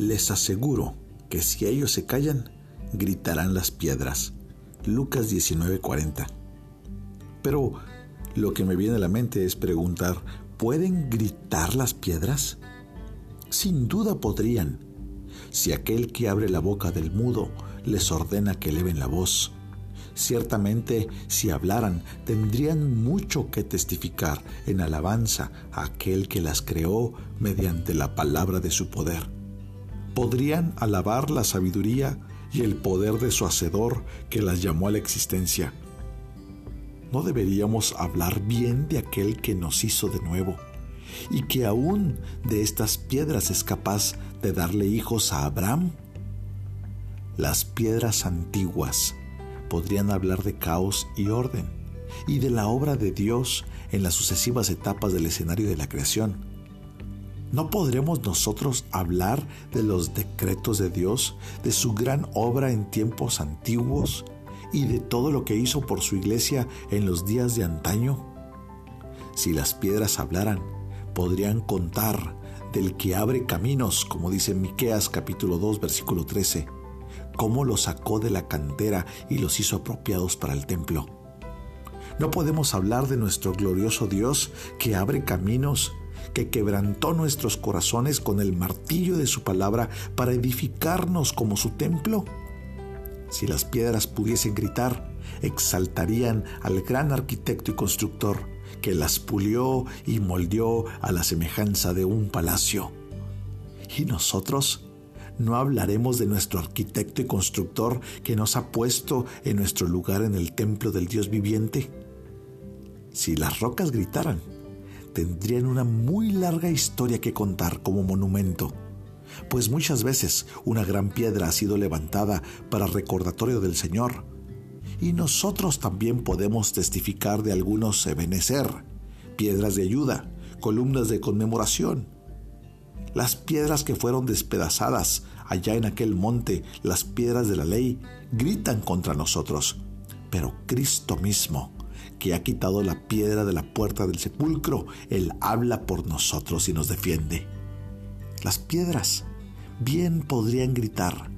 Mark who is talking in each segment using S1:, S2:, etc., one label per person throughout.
S1: Les aseguro que si ellos se callan, gritarán las piedras. Lucas 19:40. Pero lo que me viene a la mente es preguntar, ¿pueden gritar las piedras? Sin duda podrían. Si aquel que abre la boca del mudo les ordena que eleven la voz, Ciertamente, si hablaran, tendrían mucho que testificar en alabanza a aquel que las creó mediante la palabra de su poder. Podrían alabar la sabiduría y el poder de su Hacedor que las llamó a la existencia. ¿No deberíamos hablar bien de aquel que nos hizo de nuevo y que aún de estas piedras es capaz de darle hijos a Abraham? Las piedras antiguas podrían hablar de caos y orden y de la obra de Dios en las sucesivas etapas del escenario de la creación. ¿No podremos nosotros hablar de los decretos de Dios, de su gran obra en tiempos antiguos y de todo lo que hizo por su iglesia en los días de antaño? Si las piedras hablaran, podrían contar del que abre caminos, como dice Miqueas capítulo 2 versículo 13 cómo los sacó de la cantera y los hizo apropiados para el templo. No podemos hablar de nuestro glorioso Dios que abre caminos, que quebrantó nuestros corazones con el martillo de su palabra para edificarnos como su templo. Si las piedras pudiesen gritar, exaltarían al gran arquitecto y constructor que las pulió y moldeó a la semejanza de un palacio. Y nosotros no hablaremos de nuestro arquitecto y constructor que nos ha puesto en nuestro lugar en el templo del Dios viviente. Si las rocas gritaran, tendrían una muy larga historia que contar como monumento, pues muchas veces una gran piedra ha sido levantada para recordatorio del Señor, y nosotros también podemos testificar de algunos ebenecer, piedras de ayuda, columnas de conmemoración, las piedras que fueron despedazadas allá en aquel monte, las piedras de la ley, gritan contra nosotros. Pero Cristo mismo, que ha quitado la piedra de la puerta del sepulcro, Él habla por nosotros y nos defiende. Las piedras bien podrían gritar,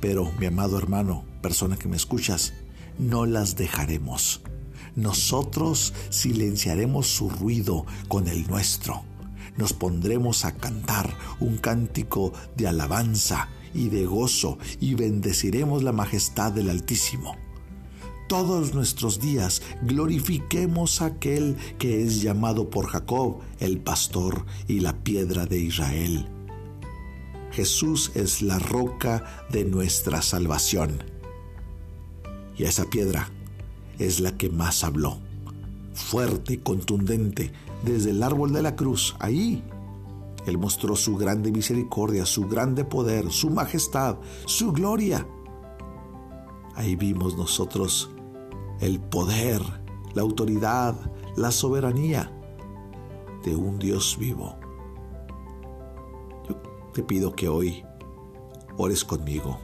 S1: pero mi amado hermano, persona que me escuchas, no las dejaremos. Nosotros silenciaremos su ruido con el nuestro nos pondremos a cantar un cántico de alabanza y de gozo y bendeciremos la majestad del Altísimo. Todos nuestros días glorifiquemos a aquel que es llamado por Jacob el pastor y la piedra de Israel. Jesús es la roca de nuestra salvación. Y esa piedra es la que más habló, fuerte y contundente, desde el árbol de la cruz, ahí. Él mostró su grande misericordia, su grande poder, su majestad, su gloria. Ahí vimos nosotros el poder, la autoridad, la soberanía de un Dios vivo. Yo te pido que hoy ores conmigo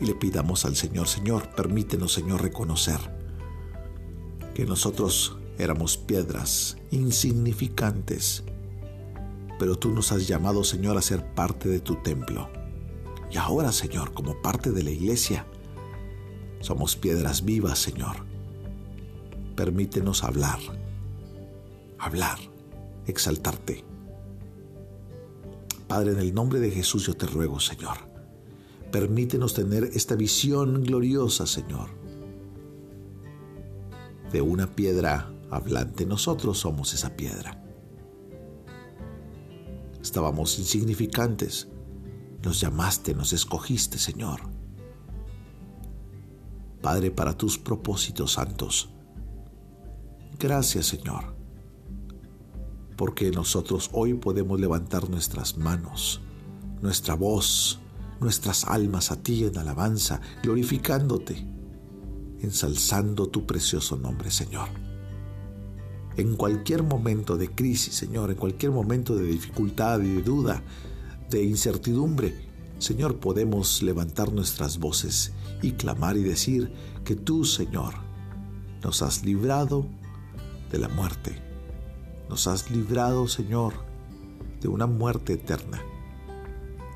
S1: y le pidamos al Señor, Señor, permítenos, Señor, reconocer que nosotros Éramos piedras insignificantes, pero tú nos has llamado, Señor, a ser parte de tu templo. Y ahora, Señor, como parte de la iglesia, somos piedras vivas, Señor. Permítenos hablar, hablar, exaltarte. Padre, en el nombre de Jesús yo te ruego, Señor, permítenos tener esta visión gloriosa, Señor, de una piedra hablante. Nosotros somos esa piedra. Estábamos insignificantes. Nos llamaste, nos escogiste, Señor. Padre, para tus propósitos santos. Gracias, Señor, porque nosotros hoy podemos levantar nuestras manos, nuestra voz, nuestras almas a ti en alabanza, glorificándote, ensalzando tu precioso nombre, Señor en cualquier momento de crisis, Señor, en cualquier momento de dificultad y de duda, de incertidumbre, Señor, podemos levantar nuestras voces y clamar y decir que tú, Señor, nos has librado de la muerte. Nos has librado, Señor, de una muerte eterna.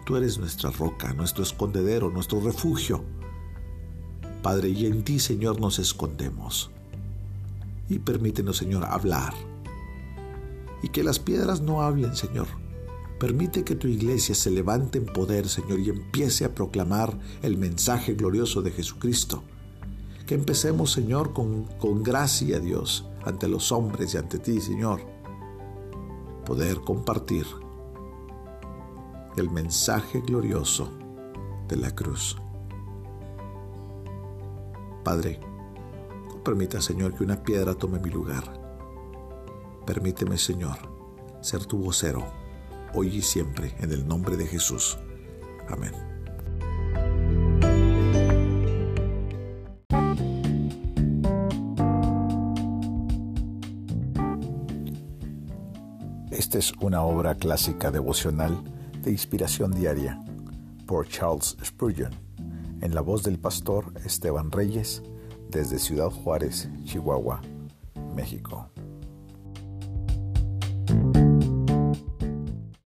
S1: Tú eres nuestra roca, nuestro escondedero, nuestro refugio. Padre, y en ti, Señor, nos escondemos. Y permítenos, Señor, hablar. Y que las piedras no hablen, Señor. Permite que tu iglesia se levante en poder, Señor, y empiece a proclamar el mensaje glorioso de Jesucristo. Que empecemos, Señor, con, con gracia, Dios, ante los hombres y ante ti, Señor. Poder compartir el mensaje glorioso de la cruz. Padre, no permita, Señor, que una piedra tome mi lugar. Permíteme, Señor, ser tu vocero, hoy y siempre, en el nombre de Jesús. Amén. Esta es una obra clásica devocional de inspiración diaria por Charles Spurgeon, en la voz del pastor Esteban Reyes, desde Ciudad Juárez, Chihuahua, México.